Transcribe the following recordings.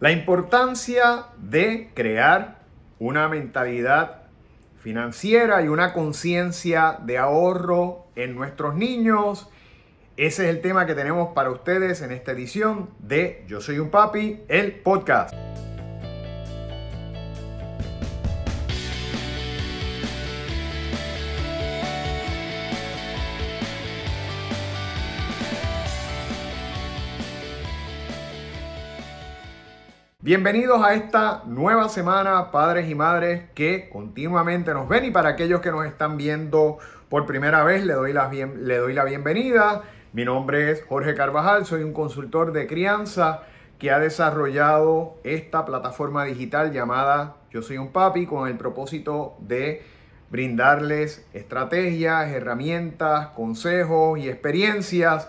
La importancia de crear una mentalidad financiera y una conciencia de ahorro en nuestros niños. Ese es el tema que tenemos para ustedes en esta edición de Yo Soy un Papi, el podcast. Bienvenidos a esta nueva semana, padres y madres que continuamente nos ven y para aquellos que nos están viendo por primera vez, le doy la, le doy la bienvenida. Mi nombre es Jorge Carvajal, soy un consultor de crianza que ha desarrollado esta plataforma digital llamada Yo Soy un Papi con el propósito de brindarles estrategias, herramientas, consejos y experiencias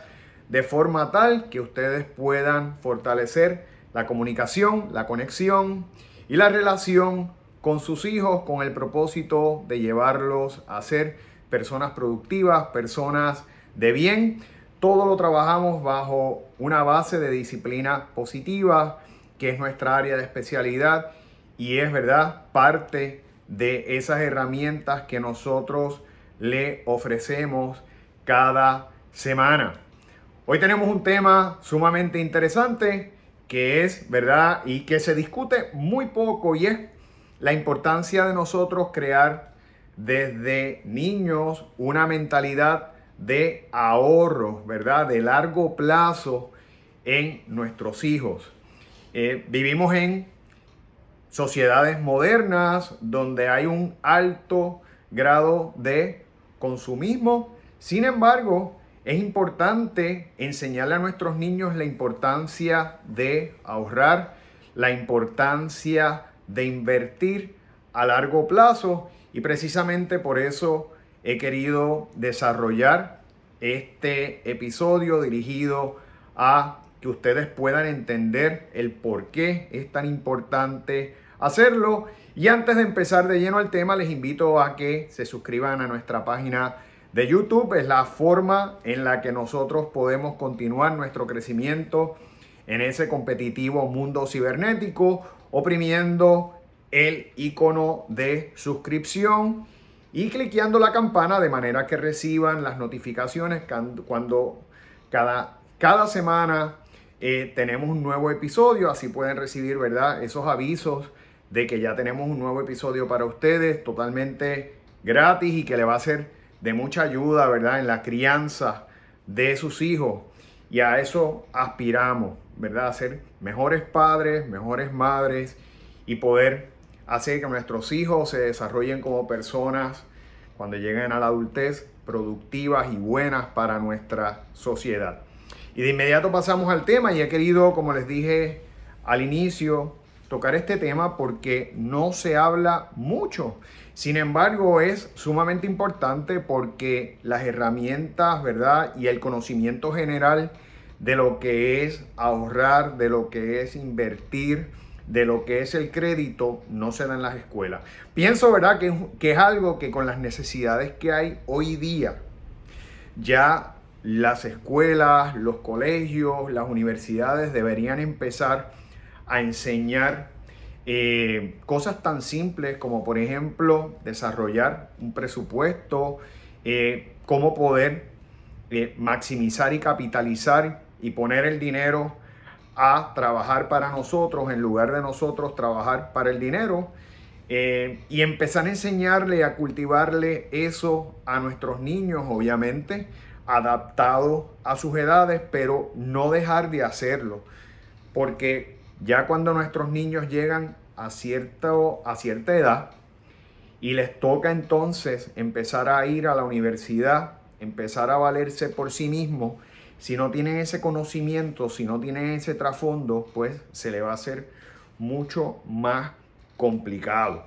de forma tal que ustedes puedan fortalecer la comunicación, la conexión y la relación con sus hijos con el propósito de llevarlos a ser personas productivas, personas de bien. Todo lo trabajamos bajo una base de disciplina positiva, que es nuestra área de especialidad y es verdad parte de esas herramientas que nosotros le ofrecemos cada semana. Hoy tenemos un tema sumamente interesante que es, ¿verdad? Y que se discute muy poco y es la importancia de nosotros crear desde niños una mentalidad de ahorro, ¿verdad? De largo plazo en nuestros hijos. Eh, vivimos en sociedades modernas donde hay un alto grado de consumismo. Sin embargo, es importante enseñarle a nuestros niños la importancia de ahorrar, la importancia de invertir a largo plazo y precisamente por eso he querido desarrollar este episodio dirigido a que ustedes puedan entender el por qué es tan importante hacerlo. Y antes de empezar de lleno al tema, les invito a que se suscriban a nuestra página de YouTube. Es la forma en la que nosotros podemos continuar nuestro crecimiento en ese competitivo mundo cibernético, oprimiendo el icono de suscripción y cliqueando la campana de manera que reciban las notificaciones cuando cada, cada semana eh, tenemos un nuevo episodio, así pueden recibir, ¿verdad? Esos avisos de que ya tenemos un nuevo episodio para ustedes totalmente gratis y que le va a ser de mucha ayuda, ¿verdad? En la crianza de sus hijos. Y a eso aspiramos, ¿verdad? A ser mejores padres, mejores madres y poder hacer que nuestros hijos se desarrollen como personas cuando lleguen a la adultez productivas y buenas para nuestra sociedad. Y de inmediato pasamos al tema y he querido, como les dije al inicio, tocar este tema porque no se habla mucho. Sin embargo, es sumamente importante porque las herramientas, ¿verdad? Y el conocimiento general de lo que es ahorrar, de lo que es invertir, de lo que es el crédito, no se da en las escuelas. Pienso, ¿verdad? Que, que es algo que con las necesidades que hay hoy día, ya las escuelas, los colegios, las universidades deberían empezar a enseñar eh, cosas tan simples como por ejemplo desarrollar un presupuesto, eh, cómo poder eh, maximizar y capitalizar y poner el dinero a trabajar para nosotros en lugar de nosotros trabajar para el dinero. y empezar a enseñarle, a cultivarle eso a nuestros niños, obviamente, adaptado a sus edades, pero no dejar de hacerlo. Porque ya cuando nuestros niños llegan a, cierto, a cierta edad y les toca entonces empezar a ir a la universidad, empezar a valerse por sí mismos, si no tienen ese conocimiento, si no tienen ese trasfondo, pues se le va a hacer mucho más complicado.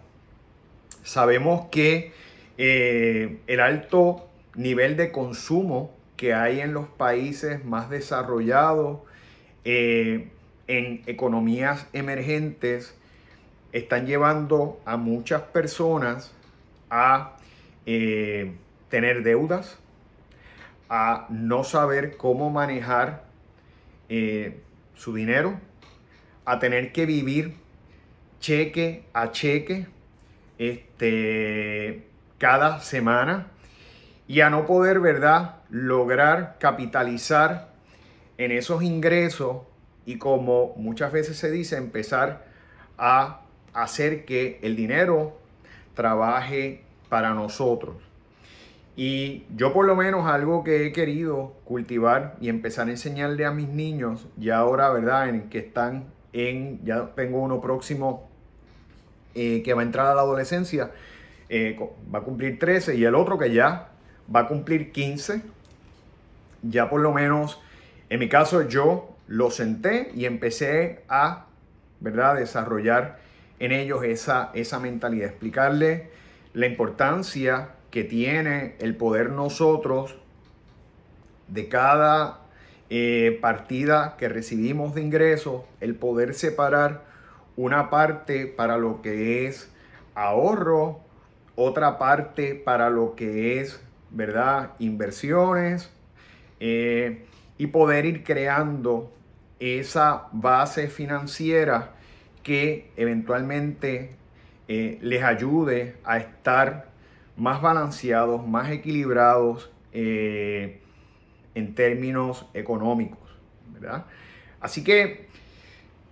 Sabemos que eh, el alto nivel de consumo que hay en los países más desarrollados, eh, en economías emergentes están llevando a muchas personas a eh, tener deudas, a no saber cómo manejar eh, su dinero, a tener que vivir cheque a cheque este, cada semana y a no poder, ¿verdad?, lograr capitalizar en esos ingresos y como muchas veces se dice, empezar a hacer que el dinero trabaje para nosotros. Y yo por lo menos algo que he querido cultivar y empezar a enseñarle a mis niños, ya ahora, ¿verdad? En que están en, ya tengo uno próximo eh, que va a entrar a la adolescencia, eh, va a cumplir 13 y el otro que ya va a cumplir 15. Ya por lo menos, en mi caso yo lo senté y empecé a, ¿verdad? Desarrollar en ellos esa, esa mentalidad, explicarle la importancia que tiene el poder nosotros de cada eh, partida que recibimos de ingresos, el poder separar una parte para lo que es ahorro, otra parte para lo que es, ¿verdad? Inversiones eh, y poder ir creando esa base financiera que eventualmente eh, les ayude a estar más balanceados, más equilibrados eh, en términos económicos, ¿verdad? Así que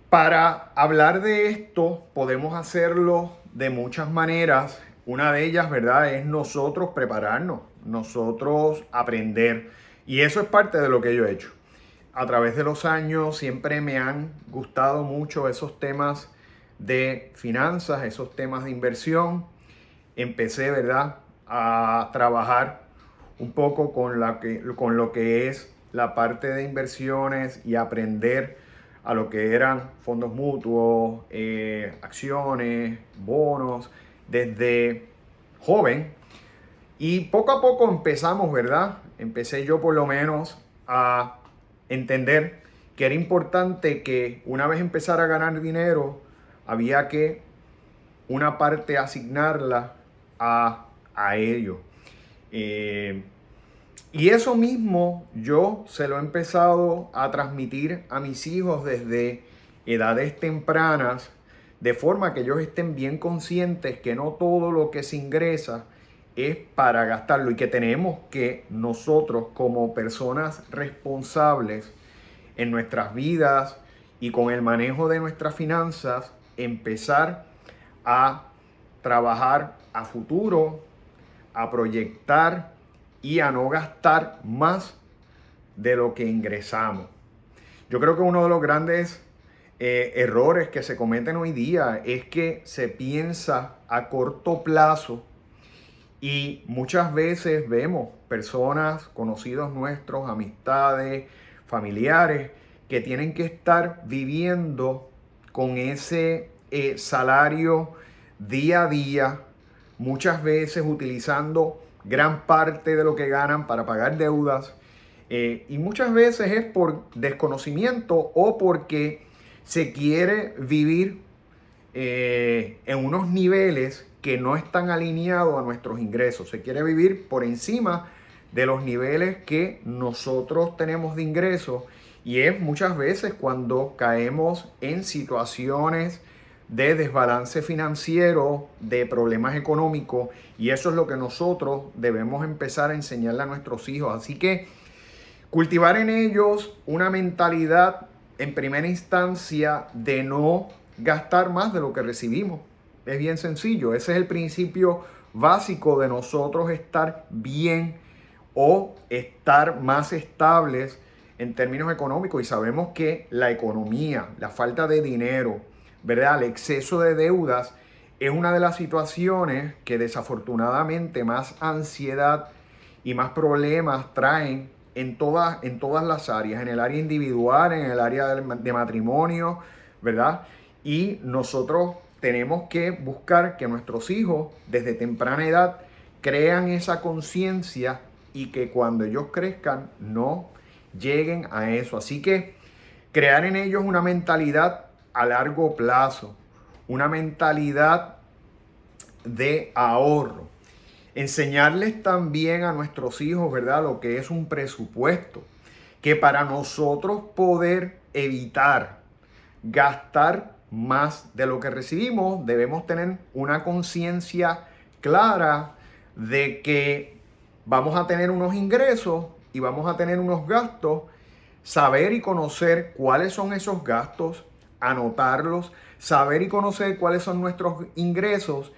para hablar de esto podemos hacerlo de muchas maneras. Una de ellas, ¿verdad? Es nosotros prepararnos, nosotros aprender. Y eso es parte de lo que yo he hecho. A través de los años siempre me han gustado mucho esos temas de finanzas, esos temas de inversión empecé, ¿verdad?, a trabajar un poco con, la que, con lo que es la parte de inversiones y aprender a lo que eran fondos mutuos, eh, acciones, bonos, desde joven. Y poco a poco empezamos, ¿verdad? Empecé yo por lo menos a entender que era importante que una vez empezara a ganar dinero, había que una parte asignarla a, a ellos. Eh, y eso mismo yo se lo he empezado a transmitir a mis hijos desde edades tempranas, de forma que ellos estén bien conscientes que no todo lo que se ingresa es para gastarlo y que tenemos que nosotros como personas responsables en nuestras vidas y con el manejo de nuestras finanzas empezar a trabajar a futuro, a proyectar y a no gastar más de lo que ingresamos. Yo creo que uno de los grandes eh, errores que se cometen hoy día es que se piensa a corto plazo y muchas veces vemos personas, conocidos nuestros, amistades, familiares, que tienen que estar viviendo con ese eh, salario día a día, muchas veces utilizando gran parte de lo que ganan para pagar deudas. Eh, y muchas veces es por desconocimiento o porque se quiere vivir eh, en unos niveles que no están alineados a nuestros ingresos. Se quiere vivir por encima de los niveles que nosotros tenemos de ingresos y es muchas veces cuando caemos en situaciones de desbalance financiero, de problemas económicos, y eso es lo que nosotros debemos empezar a enseñarle a nuestros hijos. Así que cultivar en ellos una mentalidad en primera instancia de no gastar más de lo que recibimos. Es bien sencillo, ese es el principio básico de nosotros estar bien o estar más estables en términos económicos y sabemos que la economía, la falta de dinero, ¿verdad? El exceso de deudas es una de las situaciones que desafortunadamente más ansiedad y más problemas traen en todas, en todas las áreas, en el área individual, en el área de matrimonio, ¿verdad? Y nosotros tenemos que buscar que nuestros hijos desde temprana edad crean esa conciencia y que cuando ellos crezcan no lleguen a eso. Así que crear en ellos una mentalidad a largo plazo, una mentalidad de ahorro. Enseñarles también a nuestros hijos, ¿verdad? Lo que es un presupuesto. Que para nosotros poder evitar gastar más de lo que recibimos. Debemos tener una conciencia clara de que vamos a tener unos ingresos y vamos a tener unos gastos. Saber y conocer cuáles son esos gastos, anotarlos, saber y conocer cuáles son nuestros ingresos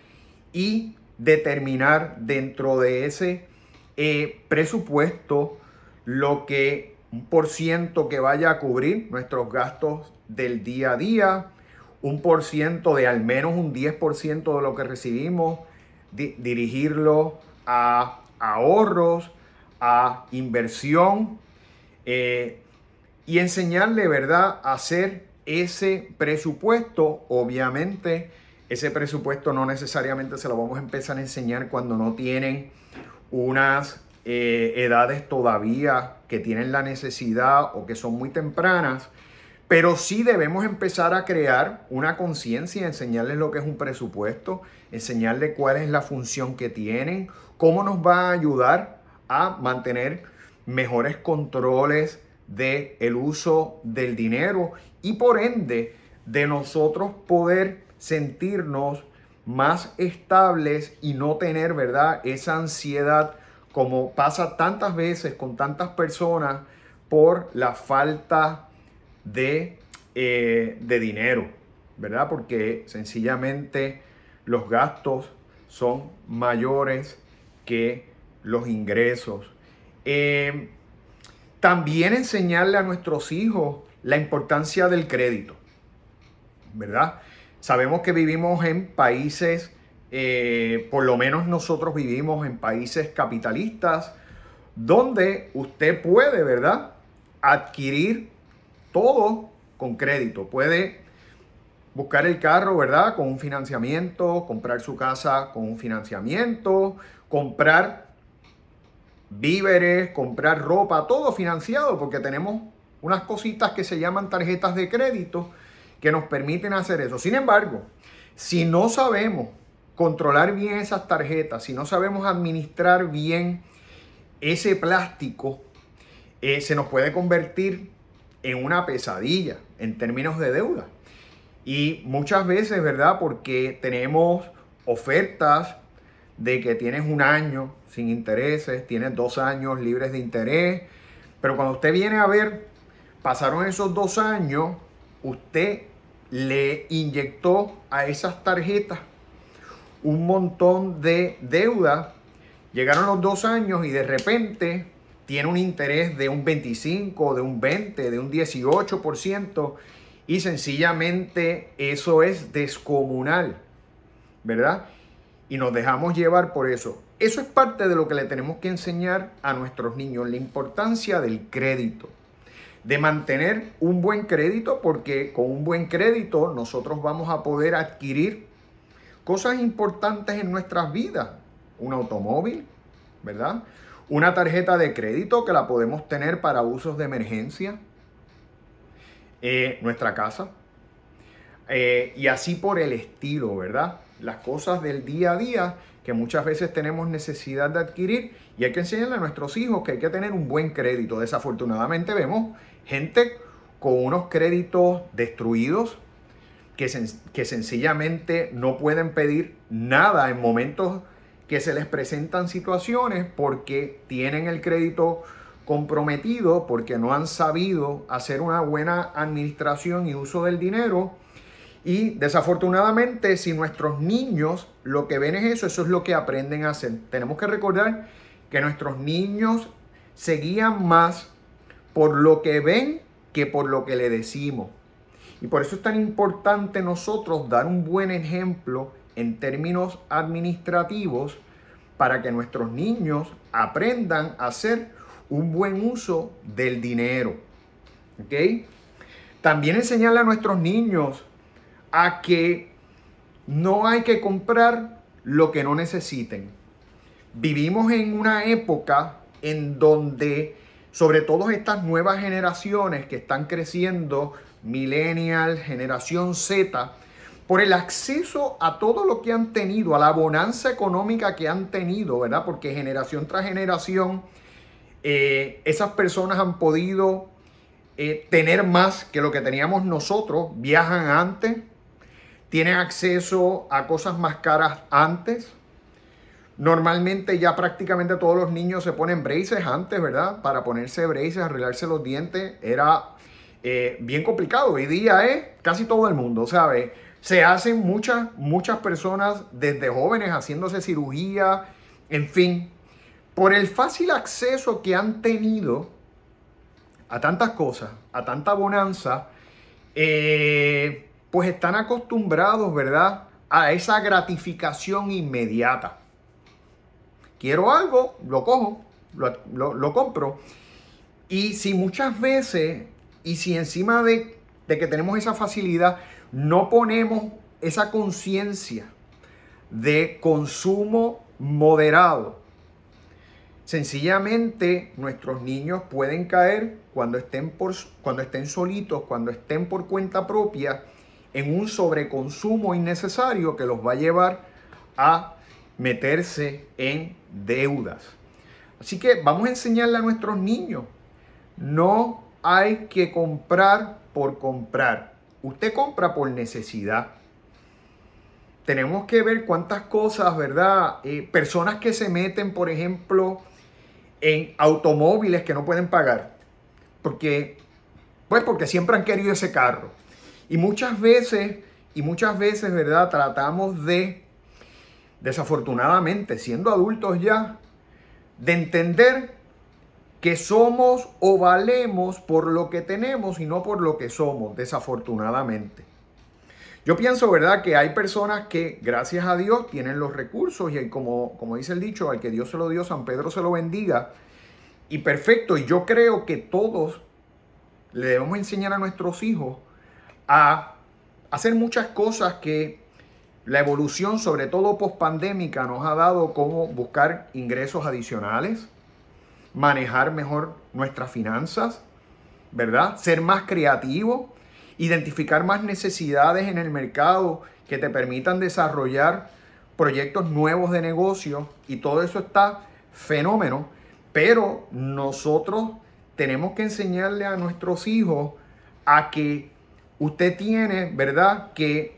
y determinar dentro de ese eh, presupuesto lo que un por ciento que vaya a cubrir nuestros gastos del día a día, un por ciento de al menos un 10% de lo que recibimos, dirigirlo a ahorros, a inversión eh, y enseñarle, ¿verdad?, a hacer ese presupuesto. Obviamente, ese presupuesto no necesariamente se lo vamos a empezar a enseñar cuando no tienen unas eh, edades todavía que tienen la necesidad o que son muy tempranas, pero sí debemos empezar a crear una conciencia, enseñarles lo que es un presupuesto, enseñarles cuál es la función que tienen, cómo nos va a ayudar a mantener mejores controles del el uso del dinero y por ende de nosotros poder sentirnos más estables y no tener, ¿verdad? Esa ansiedad como pasa tantas veces con tantas personas por la falta de, eh, de dinero, ¿verdad? Porque sencillamente los gastos son mayores que los ingresos. Eh, también enseñarle a nuestros hijos la importancia del crédito, ¿verdad? Sabemos que vivimos en países eh, por lo menos nosotros vivimos en países capitalistas donde usted puede, ¿verdad? Adquirir todo con crédito. Puede buscar el carro, ¿verdad? Con un financiamiento, comprar su casa con un financiamiento, comprar víveres, comprar ropa, todo financiado porque tenemos unas cositas que se llaman tarjetas de crédito que nos permiten hacer eso. Sin embargo, si no sabemos controlar bien esas tarjetas, si no sabemos administrar bien ese plástico, eh, se nos puede convertir en una pesadilla en términos de deuda. Y muchas veces, ¿verdad? Porque tenemos ofertas de que tienes un año sin intereses, tienes dos años libres de interés, pero cuando usted viene a ver, pasaron esos dos años, usted le inyectó a esas tarjetas un montón de deuda. Llegaron los dos años y de repente tiene un interés de un 25, de un 20, de un 18% y sencillamente eso es descomunal, ¿verdad? Y nos dejamos llevar por eso. Eso es parte de lo que le tenemos que enseñar a nuestros niños, la importancia del crédito, de mantener un buen crédito, porque con un buen crédito nosotros vamos a poder adquirir cosas importantes en nuestras vidas. Un automóvil, ¿verdad? Una tarjeta de crédito que la podemos tener para usos de emergencia. Eh, nuestra casa. Eh, y así por el estilo, ¿verdad? Las cosas del día a día que muchas veces tenemos necesidad de adquirir y hay que enseñarle a nuestros hijos que hay que tener un buen crédito. Desafortunadamente vemos gente con unos créditos destruidos, que, que sencillamente no pueden pedir nada en momentos que se les presentan situaciones porque tienen el crédito comprometido, porque no han sabido hacer una buena administración y uso del dinero. Y desafortunadamente, si nuestros niños lo que ven es eso, eso es lo que aprenden a hacer. Tenemos que recordar que nuestros niños se guían más por lo que ven que por lo que le decimos. Y por eso es tan importante nosotros dar un buen ejemplo en términos administrativos para que nuestros niños aprendan a hacer un buen uso del dinero. También enseñarle a nuestros niños a que no hay que comprar lo que no necesiten. Vivimos en una época en donde, sobre todo estas nuevas generaciones que están creciendo millennial, generación Z, por el acceso a todo lo que han tenido, a la bonanza económica que han tenido, ¿verdad? Porque generación tras generación, eh, esas personas han podido eh, tener más que lo que teníamos nosotros, viajan antes, tienen acceso a cosas más caras antes. Normalmente ya prácticamente todos los niños se ponen braces antes, ¿verdad? Para ponerse braces, arreglarse los dientes, era eh, bien complicado. Hoy día es casi todo el mundo, ¿sabes? Se hacen muchas, muchas personas desde jóvenes haciéndose cirugía, en fin, por el fácil acceso que han tenido a tantas cosas, a tanta bonanza, eh, pues están acostumbrados, ¿verdad? A esa gratificación inmediata. Quiero algo, lo cojo, lo, lo compro. Y si muchas veces, y si encima de, de que tenemos esa facilidad, no ponemos esa conciencia de consumo moderado, Sencillamente nuestros niños pueden caer cuando estén, por, cuando estén solitos, cuando estén por cuenta propia, en un sobreconsumo innecesario que los va a llevar a meterse en deudas. Así que vamos a enseñarle a nuestros niños, no hay que comprar por comprar. Usted compra por necesidad. Tenemos que ver cuántas cosas, ¿verdad? Eh, personas que se meten, por ejemplo, en automóviles que no pueden pagar. Porque, pues porque siempre han querido ese carro. Y muchas veces, y muchas veces, ¿verdad? Tratamos de, desafortunadamente, siendo adultos ya, de entender que somos o valemos por lo que tenemos y no por lo que somos, desafortunadamente. Yo pienso, ¿verdad?, que hay personas que, gracias a Dios, tienen los recursos y como, como dice el dicho, al que Dios se lo dio, San Pedro se lo bendiga. Y perfecto, y yo creo que todos le debemos enseñar a nuestros hijos a hacer muchas cosas que la evolución, sobre todo post-pandémica, nos ha dado como buscar ingresos adicionales, manejar mejor nuestras finanzas, ¿verdad? Ser más creativo identificar más necesidades en el mercado que te permitan desarrollar proyectos nuevos de negocio y todo eso está fenómeno, pero nosotros tenemos que enseñarle a nuestros hijos a que usted tiene, ¿verdad?, que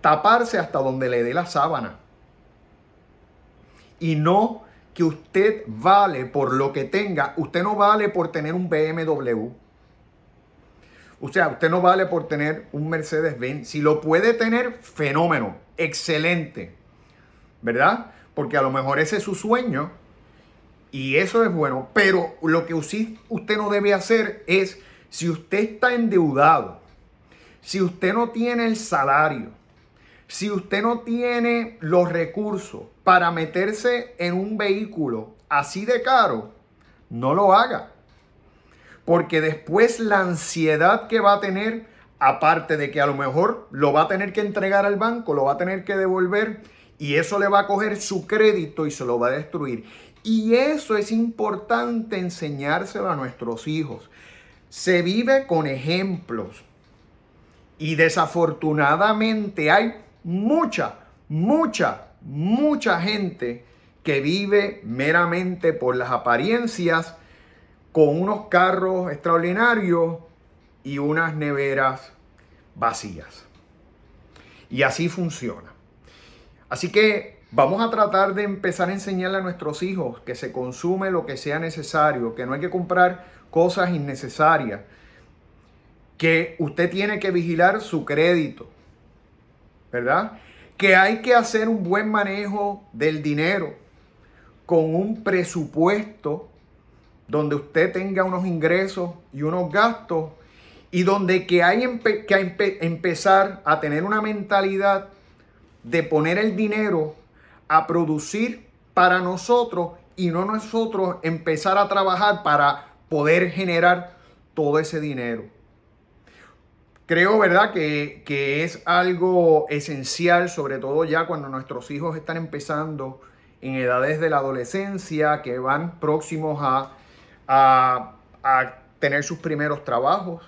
taparse hasta donde le dé la sábana. Y no que usted vale por lo que tenga, usted no vale por tener un BMW. O sea, usted no vale por tener un Mercedes-Benz. Si lo puede tener, fenómeno, excelente. ¿Verdad? Porque a lo mejor ese es su sueño y eso es bueno. Pero lo que usted no debe hacer es, si usted está endeudado, si usted no tiene el salario, si usted no tiene los recursos para meterse en un vehículo así de caro, no lo haga. Porque después la ansiedad que va a tener, aparte de que a lo mejor lo va a tener que entregar al banco, lo va a tener que devolver y eso le va a coger su crédito y se lo va a destruir. Y eso es importante enseñárselo a nuestros hijos. Se vive con ejemplos. Y desafortunadamente hay mucha, mucha, mucha gente que vive meramente por las apariencias con unos carros extraordinarios y unas neveras vacías. Y así funciona. Así que vamos a tratar de empezar a enseñarle a nuestros hijos que se consume lo que sea necesario, que no hay que comprar cosas innecesarias, que usted tiene que vigilar su crédito, ¿verdad? Que hay que hacer un buen manejo del dinero con un presupuesto donde usted tenga unos ingresos y unos gastos y donde que hay que empezar a tener una mentalidad de poner el dinero a producir para nosotros y no nosotros empezar a trabajar para poder generar todo ese dinero. Creo, ¿verdad?, que, que es algo esencial, sobre todo ya cuando nuestros hijos están empezando en edades de la adolescencia, que van próximos a a, tener sus primeros trabajos,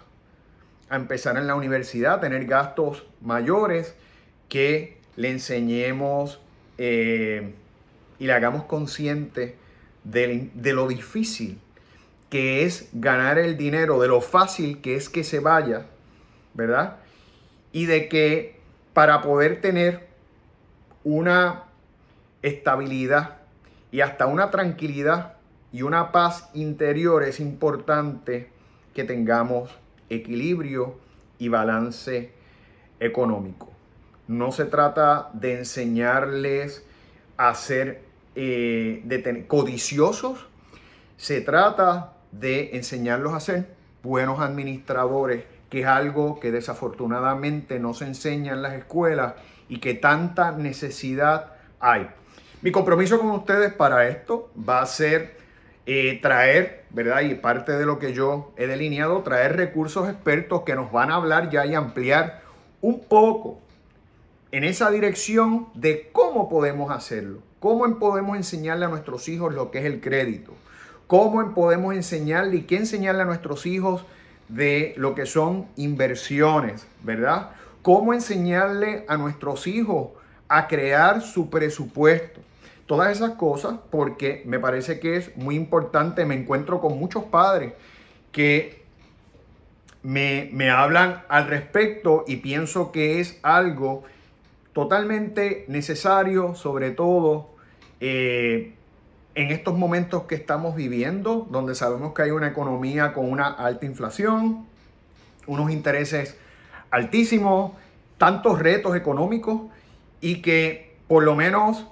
a empezar en la universidad, a tener gastos mayores, que le enseñemos eh, y le hagamos consciente de, lo difícil que es ganar el dinero, de lo fácil que es que se vaya, ¿verdad? Y de que para poder tener una estabilidad y hasta una tranquilidad y una paz interior es importante que tengamos equilibrio y balance económico. No se trata de enseñarles a ser eh, codiciosos, se trata de enseñarlos a ser buenos administradores, que es algo que desafortunadamente no se enseña en las escuelas y que tanta necesidad hay. Mi compromiso con ustedes para esto va a ser eh, traer, ¿verdad? Y parte de lo que yo he delineado, traer recursos expertos que nos van a hablar ya y ampliar un poco en esa dirección de cómo podemos hacerlo, cómo podemos enseñarle a nuestros hijos lo que es el crédito, cómo podemos enseñarle y qué enseñarle a nuestros hijos de lo que son inversiones, ¿verdad? Cómo enseñarle a nuestros hijos a crear su presupuesto. Todas esas cosas porque me parece que es muy importante. Me encuentro con muchos padres que me, me hablan al respecto y pienso que es algo totalmente necesario, sobre todo eh, en estos momentos que estamos viviendo, donde sabemos que hay una economía con una alta inflación, unos intereses altísimos, tantos retos económicos y que por lo menos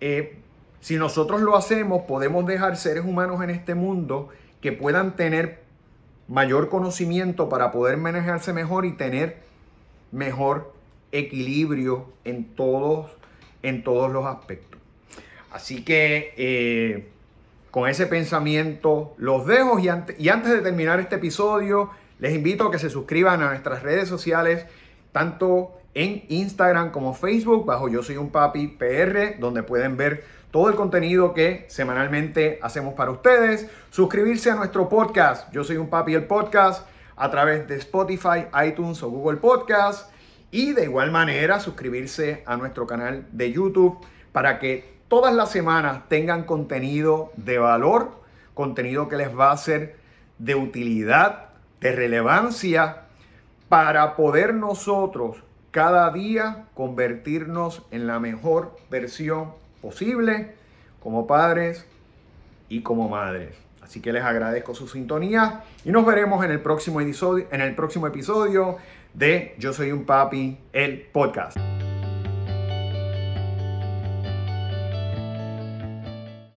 eh, si nosotros lo hacemos podemos dejar seres humanos en este mundo que puedan tener mayor conocimiento para poder manejarse mejor y tener mejor equilibrio en todos, en todos los aspectos. Así que eh, con ese pensamiento los dejo y, antes de terminar este episodio les invito a que se suscriban a nuestras redes sociales, tanto en Instagram como Facebook, bajo Yo Soy un Papi PR, donde pueden ver todo el contenido que semanalmente hacemos para ustedes. Suscribirse a nuestro podcast, Yo Soy un Papi el podcast, a través de Spotify, iTunes o Google Podcast. Y de igual manera suscribirse a nuestro canal de YouTube para que todas las semanas tengan contenido de valor, contenido que les va a ser de utilidad, de relevancia, para poder nosotros cada día convertirnos en la mejor versión posible como padres y como madres. Así que les agradezco su sintonía y nos veremos en el próximo episodio, en el próximo episodio de Yo Soy un Papi, el podcast.